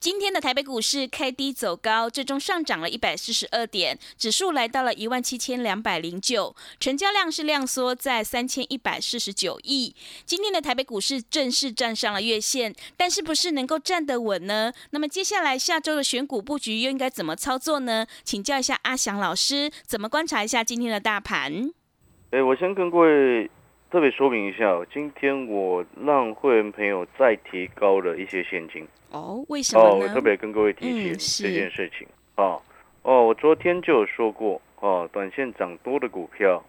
今天的台北股市开低走高，最终上涨了一百四十二点，指数来到了一万七千两百零九，成交量是量缩在三千一百四十九亿。今天的台北股市正式站上了月线，但是不是能够站得稳呢？那么接下来下周的选股布局又应该怎么操作呢？请教一下阿翔老师，怎么观察一下今天的大盘？哎，我先跟各位特别说明一下，今天我让会员朋友再提高了一些现金。哦，为什么呢？哦，我特别跟各位提起这件事情。哦，哦，我昨天就有说过，哦，短线涨多的股票，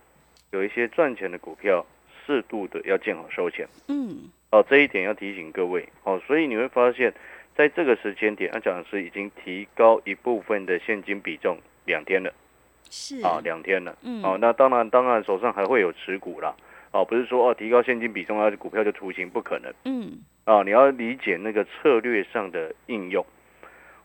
有一些赚钱的股票，适度的要见好收钱。嗯。哦，这一点要提醒各位。哦，所以你会发现在这个时间点，阿讲是已经提高一部分的现金比重两天了。是。啊，两天了。嗯。哦，那当然，当然手上还会有持股啦。哦，不是说哦提高现金比重，啊股票就出行，不可能。嗯。啊，你要理解那个策略上的应用。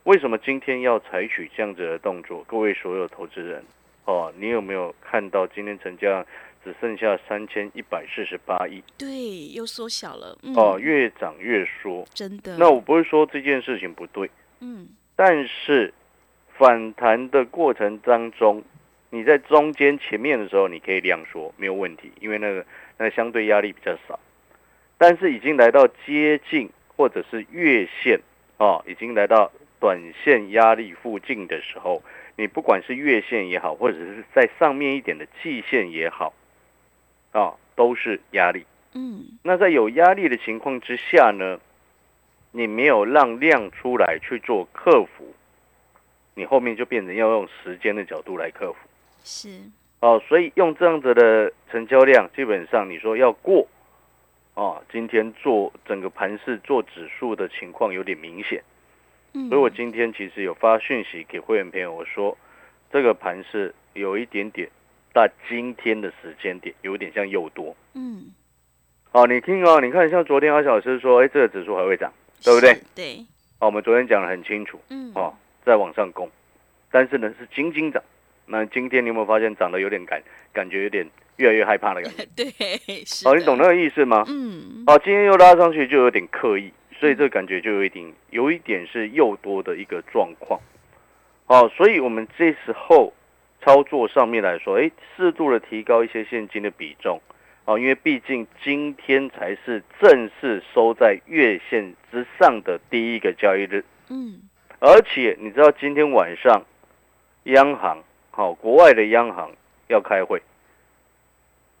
为什么今天要采取这样子的动作？各位所有投资人，哦，你有没有看到今天成交量只剩下三千一百四十八亿？对，又缩小了。嗯哦，越涨越缩，真的。那我不是说这件事情不对，嗯，但是反弹的过程当中，你在中间前面的时候，你可以量缩，没有问题，因为那个那个相对压力比较少。但是已经来到接近或者是月线啊，已经来到短线压力附近的时候，你不管是月线也好，或者是在上面一点的季线也好，啊，都是压力。嗯，那在有压力的情况之下呢，你没有让量出来去做克服，你后面就变成要用时间的角度来克服。是。哦，所以用这样子的成交量，基本上你说要过。哦，今天做整个盘市做指数的情况有点明显，嗯，所以我今天其实有发讯息给会员朋友，我说这个盘市有一点点，到今天的时间点有点像诱多，嗯，哦，你听哦，你看像昨天阿小师说，哎，这个指数还会涨，对不对？对，好，我们昨天讲的很清楚，嗯，哦，在往上攻，但是呢是仅仅涨，那今天你有没有发现涨得有点感，感觉有点。越来越害怕的感觉，对，哦，你懂那个意思吗？嗯，哦，今天又拉上去，就有点刻意，所以这个感觉就有一点，有一点是又多的一个状况。哦，所以我们这时候操作上面来说，哎，适度的提高一些现金的比重，哦，因为毕竟今天才是正式收在月线之上的第一个交易日，嗯，而且你知道今天晚上央行，好，国外的央行要开会。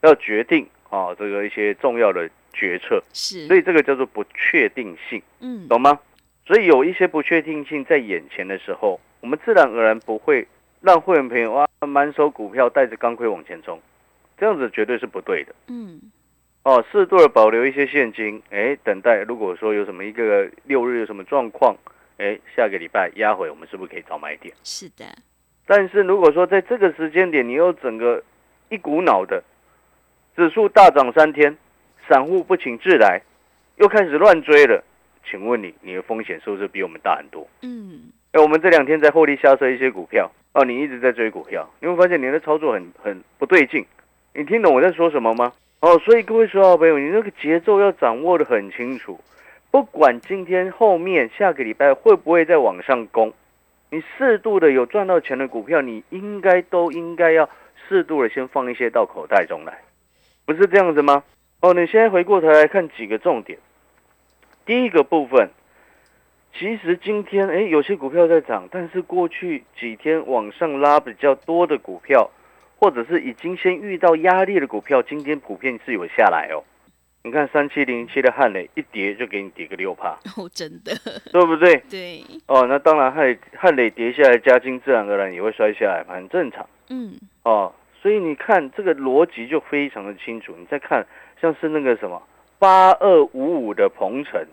要决定啊，这个一些重要的决策是，所以这个叫做不确定性，嗯，懂吗？所以有一些不确定性在眼前的时候，我们自然而然不会让会员朋友啊满手股票带着钢盔往前冲，这样子绝对是不对的，嗯，哦，适度的保留一些现金，哎，等待如果说有什么一个六日有什么状况，哎，下个礼拜压回，我们是不是可以早买点？是的，但是如果说在这个时间点，你又整个一股脑的。指数大涨三天，散户不请自来，又开始乱追了。请问你，你的风险是不是比我们大很多？嗯，哎，我们这两天在获利下车一些股票哦，你一直在追股票，你会发现你的操作很很不对劲。你听懂我在说什么吗？哦，所以各位说好朋友，你那个节奏要掌握的很清楚。不管今天后面下个礼拜会不会再往上攻，你适度的有赚到钱的股票，你应该都应该要适度的先放一些到口袋中来。不是这样子吗？哦，你现在回过头来看几个重点。第一个部分，其实今天哎，有些股票在涨，但是过去几天往上拉比较多的股票，或者是已经先遇到压力的股票，今天普遍是有下来哦。你看三七零七的汉磊一跌就给你跌个六趴，哦，真的，对不对？对。哦，那当然汉汉磊跌下来，加金自然而然也会摔下来，很正常。嗯。哦，所以你看这个逻辑就非常的清楚。你再看像是那个什么八二五五的鹏程，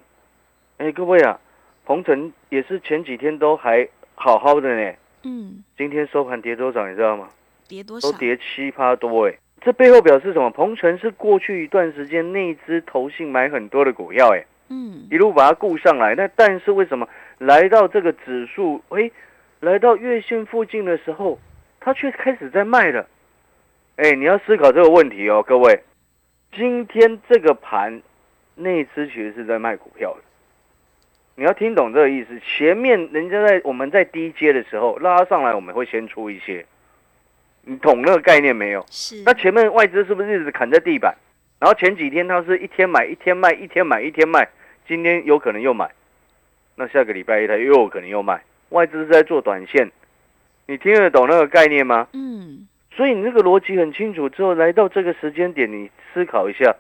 哎，各位啊，鹏程也是前几天都还好好的呢，嗯，今天收盘跌多少你知道吗？跌多少都？跌七趴多哎，这背后表示什么？鹏程是过去一段时间内资投信买很多的股票哎，嗯，一路把它顾上来。那但是为什么来到这个指数，哎，来到月线附近的时候，它却开始在卖了？哎，你要思考这个问题哦，各位。今天这个盘，内资其实是在卖股票的。你要听懂这个意思。前面人家在我们在低阶的时候拉上来，我们会先出一些，你懂那个概念没有？是，那前面外资是不是一直砍在地板？然后前几天它是一天买一天卖，一天买一天卖，今天有可能又买，那下个礼拜一它又有可能又卖。外资是在做短线，你听得懂那个概念吗？嗯，所以你这个逻辑很清楚之后，来到这个时间点，你思考一下，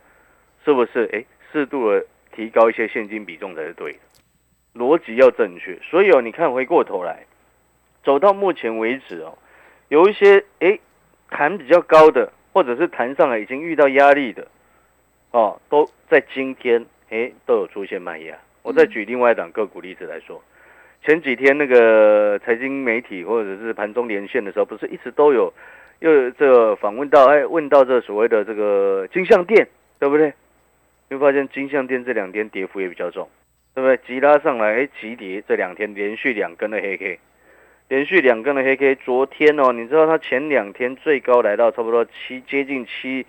是不是？哎，适度的提高一些现金比重才是对的，逻辑要正确。所以哦，你看回过头来，走到目前为止哦，有一些哎弹比较高的，或者是弹上来已经遇到压力的，哦，都在今天哎都有出现卖压。我再举另外一档个股例子来说。前几天那个财经媒体或者是盘中连线的时候，不是一直都有，又这个访问到，哎，问到这所谓的这个金项店，对不对？你会发现金项店这两天跌幅也比较重，对不对？急拉上来，哎，急跌，这两天连续两根的黑 K，连续两根的黑 K。昨天哦，你知道它前两天最高来到差不多七，接近七，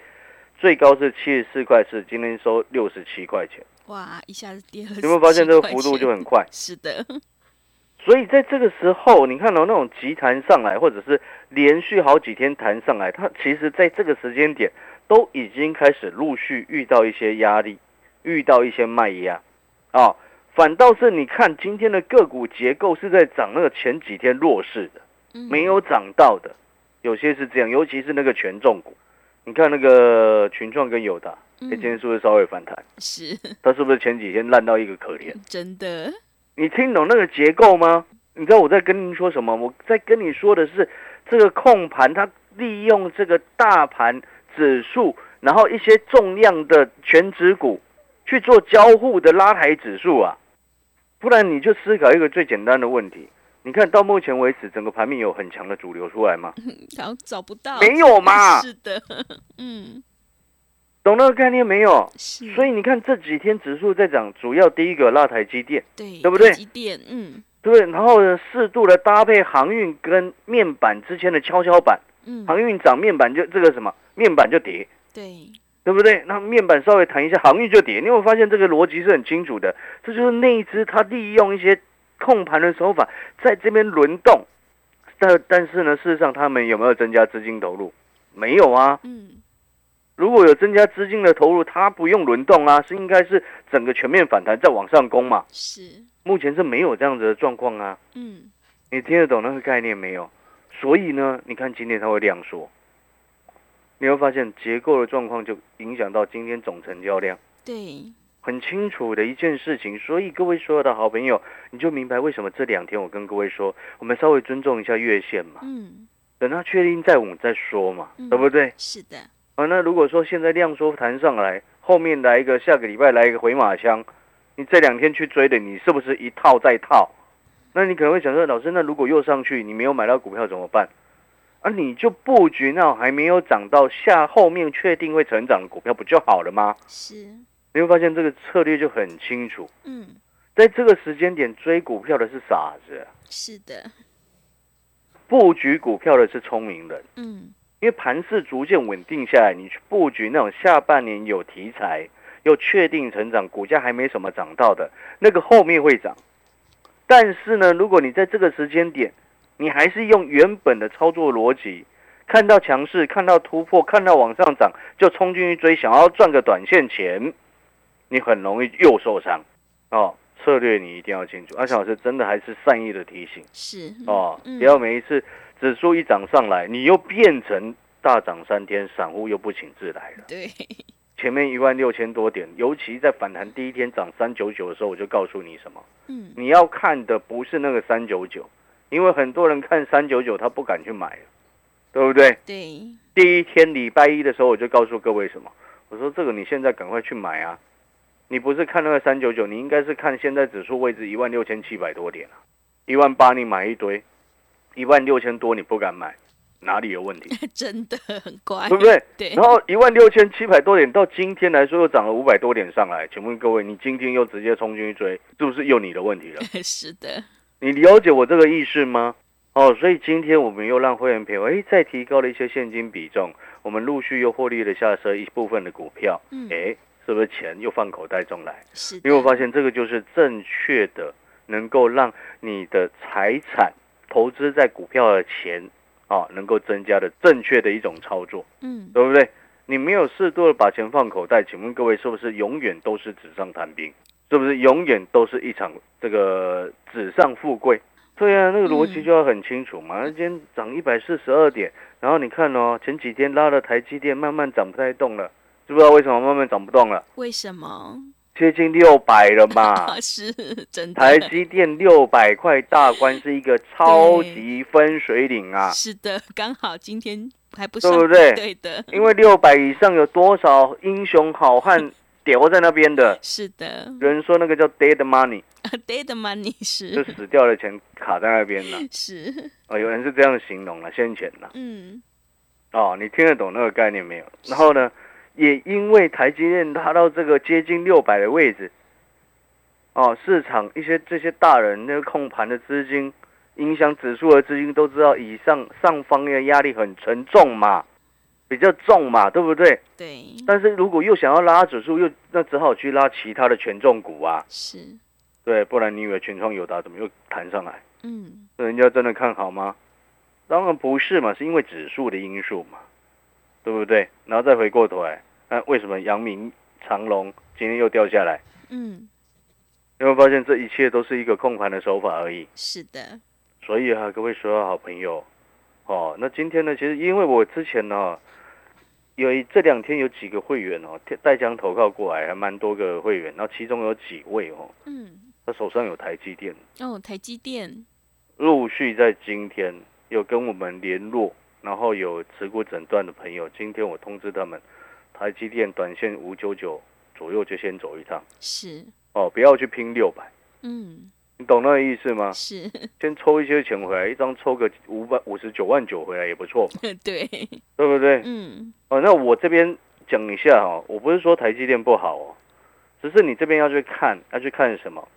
最高是七十四块四，今天收六十七块钱。哇，一下子跌了，有没有发现这个幅度就很快？是的，所以在这个时候，你看到、那种急弹上来，或者是连续好几天弹上来，它其实在这个时间点都已经开始陆续遇到一些压力，遇到一些卖压，啊，反倒是你看今天的个股结构是在涨那个前几天弱势的，嗯没有涨到的，有些是这样，尤其是那个权重股，你看那个群创跟友达，哎、今天是不是稍微反弹？是它是不是前几天烂到一个可怜？真的，你听懂那个结构吗？你知道我在跟您说什么？我在跟你说的是这个控盘，它利用这个大盘指数，然后一些重量的全指股去做交互的拉抬指数啊。不然你就思考一个最简单的问题：你看到目前为止，整个盘面有很强的主流出来吗？然后找不到，没有嘛？是的，嗯，懂那个概念没有？是，所以你看这几天指数在涨，主要第一个拉台积电。对，对不对？台积电，嗯。对？然后呢，适度的搭配航运跟面板之间的跷跷板，嗯，航运涨，面板就这个什么，面板就跌，对，对不对？那面板稍微弹一下，航运就跌。你会发现这个逻辑是很清楚的？这就是内资它利用一些控盘的手法，在这边轮动。但但是呢，事实上他们有没有增加资金投入？没有啊。嗯如果有增加资金的投入，它不用轮动啊，是应该是整个全面反弹再往上攻嘛。是，目前是没有这样子的状况啊。嗯你听得懂那个概念没有？所以呢，你看今天它会量缩，你会发现结构的状况就影响到今天总成交量，对，很清楚的一件事情。所以各位所有的好朋友，你就明白为什么这两天我跟各位说，我们稍微尊重一下月线嘛，嗯等它确定再我们再说嘛，嗯对不对？是的，啊，那如果说现在量缩弹上来，后面来一个下个礼拜来一个回马枪，你这两天去追的，你是不是一套再套？那你可能会想说，老师，那如果又上去，你没有买到股票怎么办？啊，你就布局那种还没有涨到下后面确定会成长的股票，不就好了吗？是，你会发现这个策略就很清楚，嗯在这个时间点追股票的是傻子，是的，布局股票的是聪明人。嗯因为盘势逐渐稳定下来，你去布局那种下半年有题材又确定成长，股价还没什么涨到的那个后面会涨。但是呢，如果你在这个时间点，你还是用原本的操作逻辑，看到强势、看到突破、看到往上涨就冲进去追，想要赚个短线钱，你很容易又受伤哦。策略你一定要清楚。阿强老师真的还是善意的提醒。是，哦，嗯不要每一次指数一涨上来，你又变成大涨三天，散户又不请自来了。对，前面一万六千多点，尤其在反弹第一天涨三九九的时候，我就告诉你什么，嗯你要看的不是那个三九九，因为很多人看三九九他不敢去买，对不对？对，第一天礼拜一的时候，我就告诉各位什么？我说这个你现在赶快去买啊！你不是看那个三九九，你应该是看现在指数位置一万六千七百多点啊，一万八你买一堆，一万六千多你不敢买，哪里有问题？真的很乖，对不对？对然后一万六千七百多点到今天来说又涨了五百多点上来，请问各位，你今天又直接冲进去追，是不是又你的问题了？是的，你了解我这个意思吗？哦，所以今天我们又让会员朋友哎再提高了一些现金比重，我们陆续又获利了下车一部分的股票，嗯，哎，是不是钱又放口袋中来？是，因为我发现这个就是正确的，能够让你的财产投资在股票的钱啊，能够增加的正确的一种操作，嗯，对不对？你没有适度的把钱放口袋，请问各位是不是永远都是纸上谈兵？是不是永远都是一场这个纸上富贵？对啊，那个逻辑就要很清楚嘛。那今天涨一百四十二点，然后你看哦，前几天拉了台积电，慢慢涨不太动了，知不知道为什么慢慢涨不动了？为什么？接近六百了嘛。啊，是真的，台积电六百块大关是一个超级分水岭啊，是的，刚好今天还不对上，不对对的，因为六百以上有多少英雄好汉留在那边的？是的有人说那个叫 dead money，，dead money 是，就死掉的钱卡在那边了。是，哦，有人是这样形容了，先前了。嗯，哦，你听得懂那个概念没有？然后呢，也因为台积电拉到这个接近六百的位置，哦，市场一些这些大人那个控盘的资金，影响指数的资金都知道，以上上方的压力很沉重嘛，比较重嘛，对不对？对，但是如果又想要拉指数，又那只好去拉其他的权重股啊，是，对，不然你以为全创有达怎么又弹上来？嗯，人家真的看好吗？当然不是嘛，是因为指数的因素嘛，对不对？然后再回过头来，那为什么阳明、长隆今天又掉下来？嗯，有没有发现这一切都是一个控盘的手法而已？是的，所以啊，各位所有好朋友，哦，那今天呢，其实因为我之前呢，有一这两天有几个会员哦，带奖投靠过来，还蛮多个会员，然后其中有几位哦，嗯，他手上有台积电，哦，台积电，陆续在今天有跟我们联络，然后有持股诊断的朋友，今天我通知他们，台积电短线五九九左右就先走一趟。是，哦，不要去拼六百，嗯，你懂那个意思吗？是，先抽一些钱回来，一张抽个五百五十九万九回来也不错嘛，对，对不对？嗯，哦，那我这边讲一下哦，我不是说台积电不好哦，只是你这边要去看，要去看什么？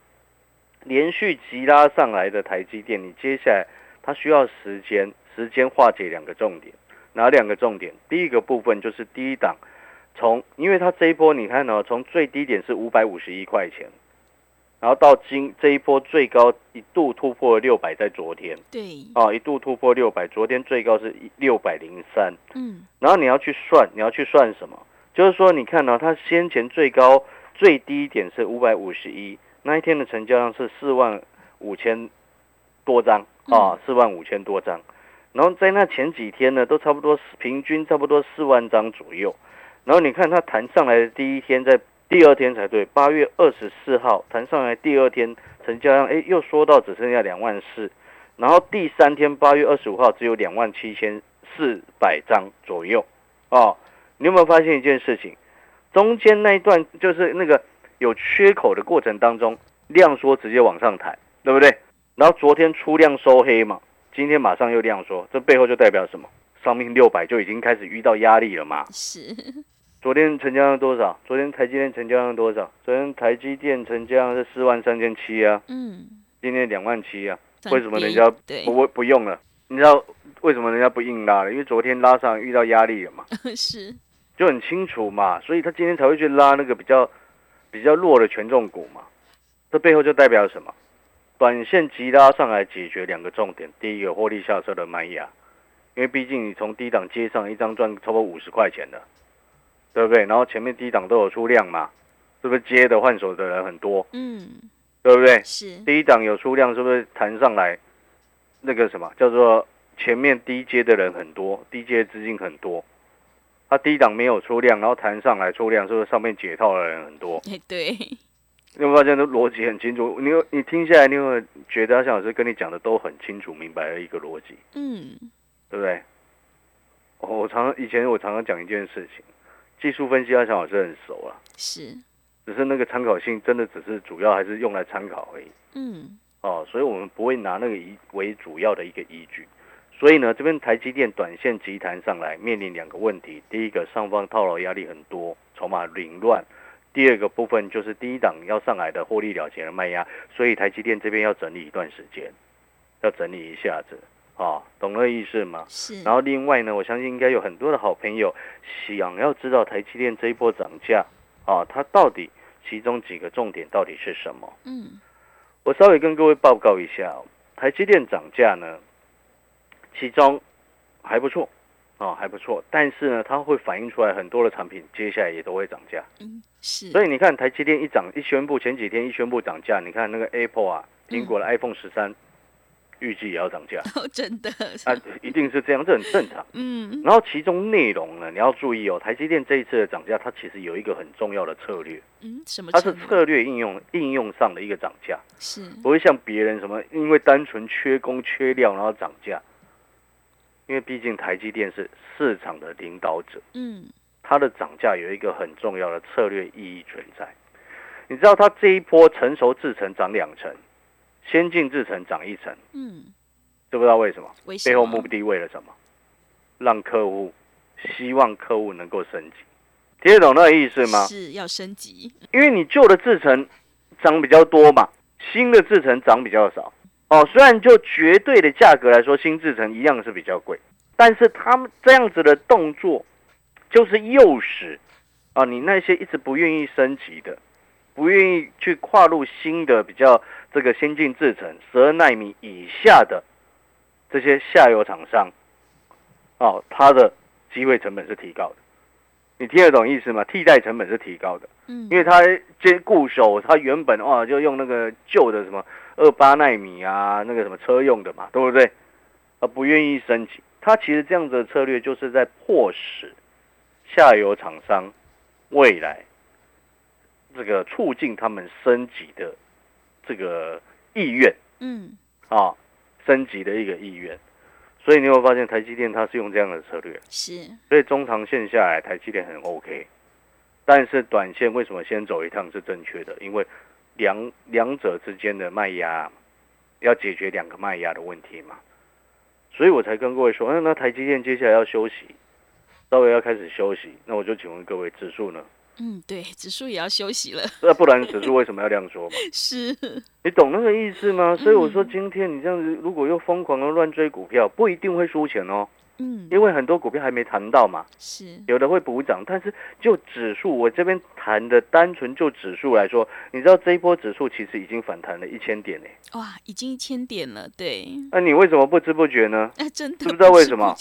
连续急拉上来的台积电，你接下来它需要时间，时间化解两个重点，哪两个重点？第一个部分就是第一档，从因为它这一波你看哦，从最低点是五百五十一块钱，然后到今这一波最高一度突破了六百，在昨天对，哦，一度突破六百，昨天最高是六百零三。嗯，然后你要去算，你要去算什么？就是说，你看呢、它先前最高最低点是五百五十一，那一天的成交量是四万五千多张啊，四万五千多张。然后在那前几天呢，都差不多平均差不多四万张左右。然后你看它弹上来的第一天，在第二天才对，八月二十四号弹上来第二天成交量，哎，又缩到只剩下两万四。然后第三天八月二十五号只有两万七千四百张左右哦。你有没有发现一件事情？中间那一段就是那个有缺口的过程当中，量缩直接往上抬，对不对？然后昨天出量收黑嘛，今天马上又量缩，这背后就代表什么？上面六百就已经开始遇到压力了嘛。是，昨天成交量多少？昨天台积电成交量多少？昨天台积电成交量是四万三千七啊，嗯，今天两万七啊。为什么人家不，不不用了？你知道为什么人家不硬拉了？因为昨天拉上遇到压力了嘛，是，就很清楚嘛，所以他今天才会去拉那个比较比较弱的权重股嘛。这背后就代表什么？短线急拉上来解决两个重点，第一个获利下车的卖压，因为毕竟你从低档接上一张赚超过五十块钱的，对不对？然后前面低档都有出量嘛，是不是接的换手的人很多，嗯，对不对？是，第一档有出量，是不是弹上来？那个什么叫做前面低阶的人很多，低阶资金很多。它低档没有出量，然后弹上来出量，是不是上面解套的人很多？哎，对，你有没有发现这逻辑很清楚？你有你听下来，你有没有觉得像老师跟你讲的都很清楚明白的一个逻辑，嗯，对不对？我常以前我常常讲一件事情，技术分析阿强老师很熟啊，是，只是那个参考性真的只是主要还是用来参考而已。嗯，哦，所以我们不会拿那个依为主要的一个依据。所以呢，这边台积电短线急弹上来，面临两个问题：第一个，上方套牢压力很多，筹码凌乱；第二个部分就是第一档要上来的获利了结的卖压，所以台积电这边要整理一段时间，要整理一下子。啊，懂那意思吗？是，然后另外呢，我相信应该有很多的好朋友想要知道台积电这一波涨价啊，它到底其中几个重点到底是什么？嗯，我稍微跟各位报告一下，台积电涨价呢，其中还不错啊，还不错，但是呢，它会反映出来很多的产品接下来也都会涨价。嗯，是，所以你看台积电一涨一宣布，前几天一宣布涨价，你看那个 Apple 啊，苹果的 iPhone 十三。预计也要涨价 哦，真的啊，一定是这样，这很 正常。嗯，然后其中内容呢，你要注意哦，台积电这一次的涨价，它其实有一个很重要的策略，嗯，什么？它是策略应用应用上的一个涨价，是不会像别人什么因为单纯缺工缺料然后涨价，因为毕竟台积电是市场的领导者，嗯，它的涨价有一个很重要的策略意义存在。你知道它这一波成熟制程涨两成。先进制程涨一层，嗯，知不知道为什么？为背后目的为了什么？让客户希望客户能够升级，听得懂那个意思吗？是要升级，因为你旧的制程涨比较多嘛，新的制程涨比较少。哦，虽然就绝对的价格来说，新制程一样是比较贵，但是他们这样子的动作，就是诱使啊，你那些一直不愿意升级的，不愿意去跨入新的比较。这个先进制程十二纳米以下的这些下游厂商，哦，它的机会成本是提高的，你听得懂意思吗？替代成本是提高的，嗯，因为它接固守，它原本哇就用那个旧的什么二八纳米啊，那个什么车用的嘛，对不对？啊不愿意升级，它其实这样子的策略就是在迫使下游厂商未来这个促进他们升级的。这个意愿，嗯，啊，升级的一个意愿，所以你会发现台积电它是用这样的策略，是，所以中长线下来台积电很 OK，但是短线为什么先走一趟是正确的？因为两两者之间的卖压要解决两个卖压的问题嘛，所以我才跟各位说，嗯，那台积电接下来要休息，稍微要开始休息，那我就请问各位指数呢？嗯，对，指数也要休息了。那不然指数为什么要这样说嘛？是，你懂那个意思吗？所以我说今天你这样子，如果又疯狂的乱追股票，不一定会输钱哦。嗯，因为很多股票还没谈到嘛，是有的会补涨，但是就指数，我这边谈的单纯就指数来说，你知道这一波指数其实已经反弹了一千点呢。哇，已经一千点了，对。那你为什么不知不觉呢？哎，真的，知不知道为什么？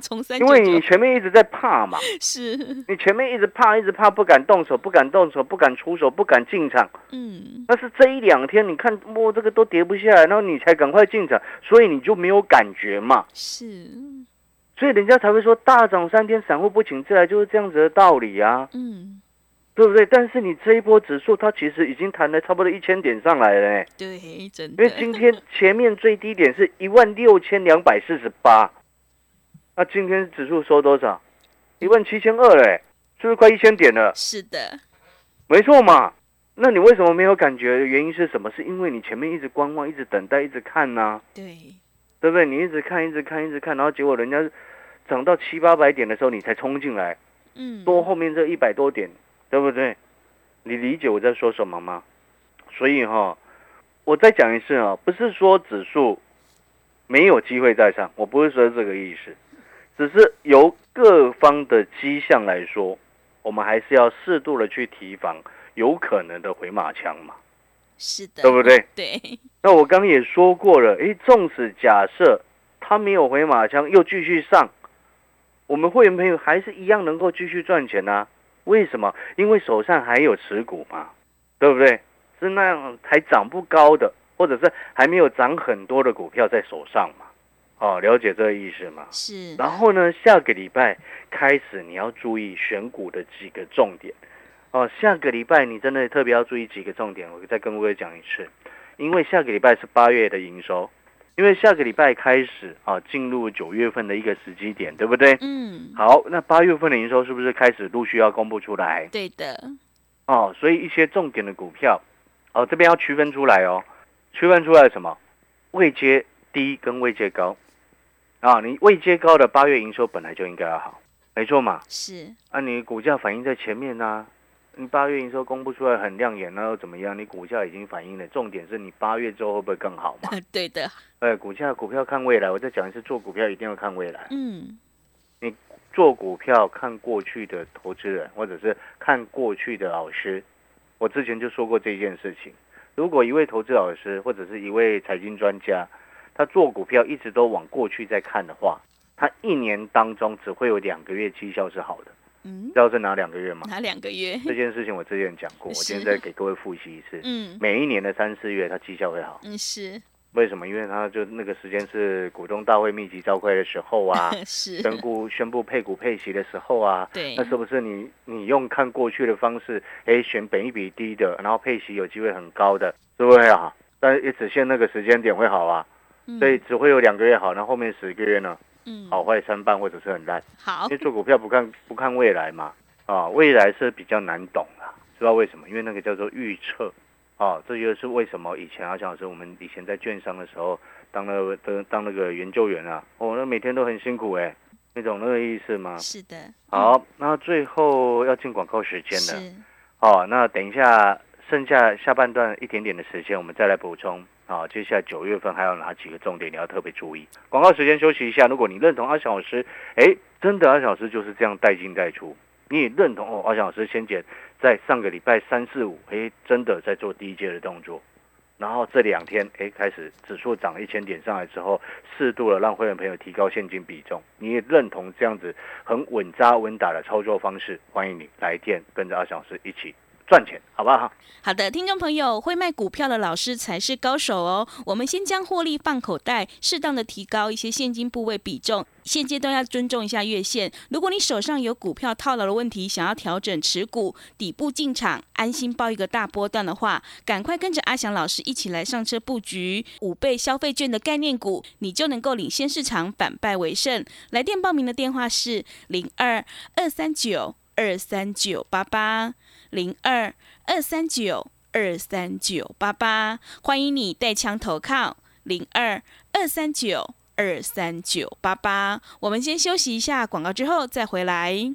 从三，因为你前面一直在怕嘛，是你前面一直怕，一直怕，不敢动手，不敢动手，不敢出手，不敢进场。嗯，但是这一两天你看，摸这个都跌不下来，然后你才赶快进场，所以你就没有感觉嘛。是。所以人家才会说大涨三天，散户不请自来，就是这样子的道理啊，嗯，对不对？但是你这一波指数，它其实已经弹了差不多一千点上来了，对，真的。因为今天前面最低点是一万六千两百四十八，那今天指数收多少？一万七千二嘞，是不是快一千点了？是的，没错嘛。那你为什么没有感觉？原因是什么？是因为你前面一直观望，一直等待，一直看呢？对，对不对？你一直看，一直看，一直看，然后结果人家。涨到七八百点的时候，你才冲进来，嗯，多后面这一百多点，对不对？你理解我在说什么吗？所以哈，我再讲一次啊，不是说指数没有机会再上，我不是说这个意思，只是由各方的迹象来说，我们还是要适度的去提防有可能的回马枪嘛，是的，对不对？对。那我刚也说过了，诶，纵使假设他没有回马枪，又继续上。我们会员朋友还是一样能够继续赚钱呐？为什么？因为手上还有持股嘛，对不对？是那样还涨不高的，或者是还没有涨很多的股票在手上嘛？哦，了解这个意思吗？是。然后呢，下个礼拜开始你要注意选股的几个重点。哦，下个礼拜你真的特别要注意几个重点，我再跟各位讲一次。因为下个礼拜是八月的营收。因为下个礼拜开始啊，进入九月份的一个时机点，对不对？嗯，好，那八月份的营收是不是开始陆续要公布出来？对的，哦，所以一些重点的股票，哦，这边要区分出来哦，区分出来什么？未接低跟未接高，啊，你未接高的八月营收本来就应该要好，没错嘛，是，啊，你股价反映在前面呐、你八月营收公布出来很亮眼，那又怎么样？你股价已经反映了，重点是你八月之后会不会更好嘛？对的，哎，股价股票看未来，我再讲一次，做股票一定要看未来。嗯，你做股票看过去的投资人，或者是看过去的老师，我之前就说过这件事情。如果一位投资老师或者是一位财经专家，他做股票一直都往过去在看的话，他一年当中只会有两个月绩效是好的。嗯，知道是哪两个月吗？哪两个月？这件事情我之前讲过，我今天再给各位复习一次。嗯。每一年的三四月，它绩效会好，嗯，是。为什么？因为它就那个时间是股东大会密集召开的时候啊，是，宣布宣布配股配息的时候啊，对。那是不是你你用看过去的方式，哎，选本一比低的，然后配息有机会很高的，是不是啊？但是也只限那个时间点会好啊，所以只会有两个月好，那后面十个月呢，嗯，好坏参半或者是很烂，好。因为做股票不看不看未来嘛，啊，未来是比较难懂啦，知道为什么？因为那个叫做预测，啊，这就是为什么以前阿强老师我们以前在券商的时候当那个当当那个研究员啊，哦，那每天都很辛苦哎、你懂那个意思吗？是的，好，那最后要进广告时间了。是，哦，那等一下剩下下半段一点点的时间，我们再来补充。好，接下来九月份还有哪几个重点你要特别注意？广告时间休息一下。如果你认同阿翔老师，哎，真的阿翔老师就是这样带进带出，你也认同哦，阿翔老师先前在上个礼拜三四五，哎，真的在做第一阶的动作，然后这两天，哎，开始指数涨了一千点上来之后，适度的让会员朋友提高现金比重，你也认同这样子很稳扎稳打的操作方式，欢迎你来电跟着阿翔老师一起赚钱，好不好？好的，听众朋友，会卖股票的老师才是高手哦。我们先将获利放口袋，适当的提高一些现金部位比重。现阶段要尊重一下月线。如果你手上有股票套牢的问题，想要调整持股，底部进场，安心报一个大波段的话，赶快跟着阿翔老师一起来上车布局五倍消费券的概念股，你就能够领先市场，反败为胜。来电报名的电话是零二二三九二三九八八零二二三九二三九八八，欢迎你带枪投靠零二二三九二三九八八。我们先休息一下广告，之后再回来。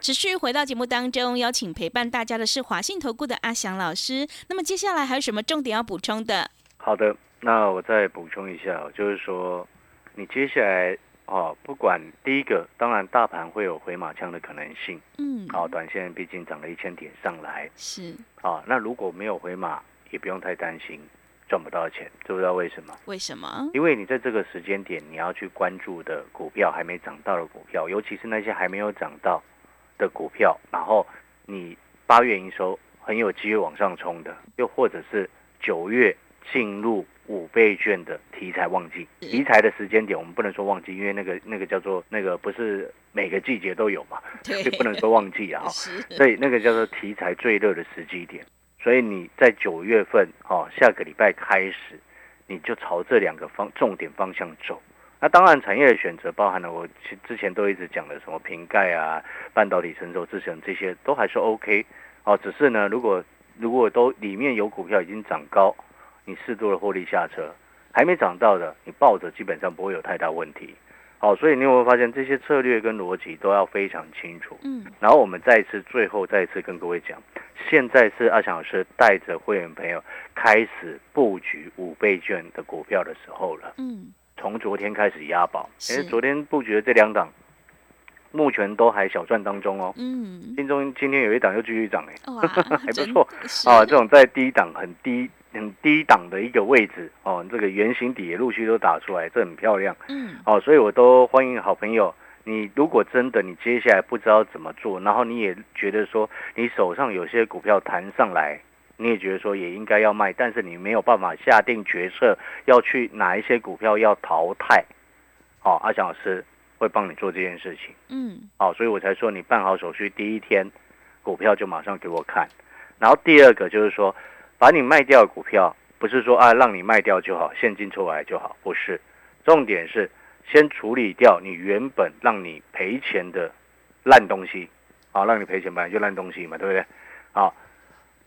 持续回到节目当中，邀请陪伴大家的是华信投顾的阿翔老师。那么接下来还有什么重点要补充的？好的，那我再补充一下，就是说，你接下来哦，不管第一个，当然大盘会有回马枪的可能性，嗯，好、短线毕竟涨了一千点上来，是啊，那如果没有回马，也不用太担心赚不到钱，知不知道为什么？为什么？因为你在这个时间点，你要去关注的股票还没涨到的股票，尤其是那些还没有涨到的股票，然后你八月营收很有机会往上冲的，又或者是九月进入五倍券的题材旺季，题材的时间点我们不能说旺季，因为那个那个叫做那个不是每个季节都有嘛，对所以不能说旺季啊。所以那个叫做题材最热的时机点。所以你在九月份哦，下个礼拜开始，你就朝这两个方重点方向走。那当然，产业的选择包含了我其之前都一直讲的什么瓶盖啊、半导体成熟制成这些都还是 OK 哦。只是呢，如果如果都里面有股票已经涨高，你适度的获利下车；还没涨到的，你抱着基本上不会有太大问题。好，所以你有没有发现这些策略跟逻辑都要非常清楚？嗯，然后我们再一次，最后再一次跟各位讲，现在是阿翔老师带着会员朋友开始布局五倍券的股票的时候了。嗯，从昨天开始押宝，是。因为昨天布局的这两档，目前都还小赚当中哦。嗯，今中今天有一档又继续涨哎，哇，还不真错是。啊，这种在低档很低很低档的一个位置哦，这个圆形底也陆续都打出来，这很漂亮嗯。哦，所以我都欢迎好朋友。你如果真的你接下来不知道怎么做，然后你也觉得说你手上有些股票弹上来，你也觉得说也应该要卖，但是你没有办法下定决策要去哪一些股票要淘汰，哦、阿翔老师会帮你做这件事情。嗯好，所以我才说你办好手续第一天，股票就马上给我看。然后第二个就是说，把你卖掉的股票，不是说啊让你卖掉就好，现金出来就好，不是。重点是先处理掉你原本让你赔钱的烂东西，好，让你赔钱本来就烂东西嘛，对不对？好，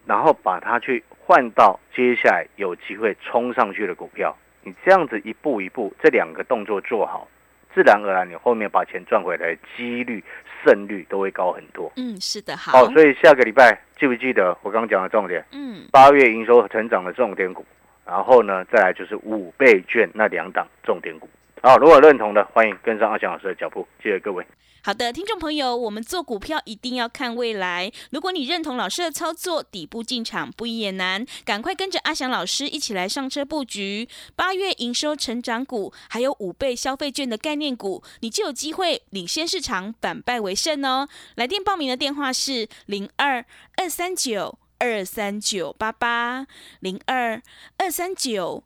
然后把它去换到接下来有机会冲上去的股票。你这样子一步一步，这两个动作做好，自然而然你后面把钱赚回来的几率、胜率都会高很多。嗯，是的，好好，，所以下个礼拜记不记得我刚刚讲的重点？嗯八月营收成长的重点股，然后呢，再来就是五倍券那两档重点股。好，如果认同的，欢迎跟上阿翔老师的脚步，谢谢各位。好的，听众朋友，我们做股票一定要看未来。如果你认同老师的操作，底部进场不易也难，赶快跟着阿翔老师一起来上车布局八月营收成长股，还有五倍消费券的概念股，你就有机会领先市场，反败为胜哦。来电报名的电话是零二二三九二三九八八零二二三九。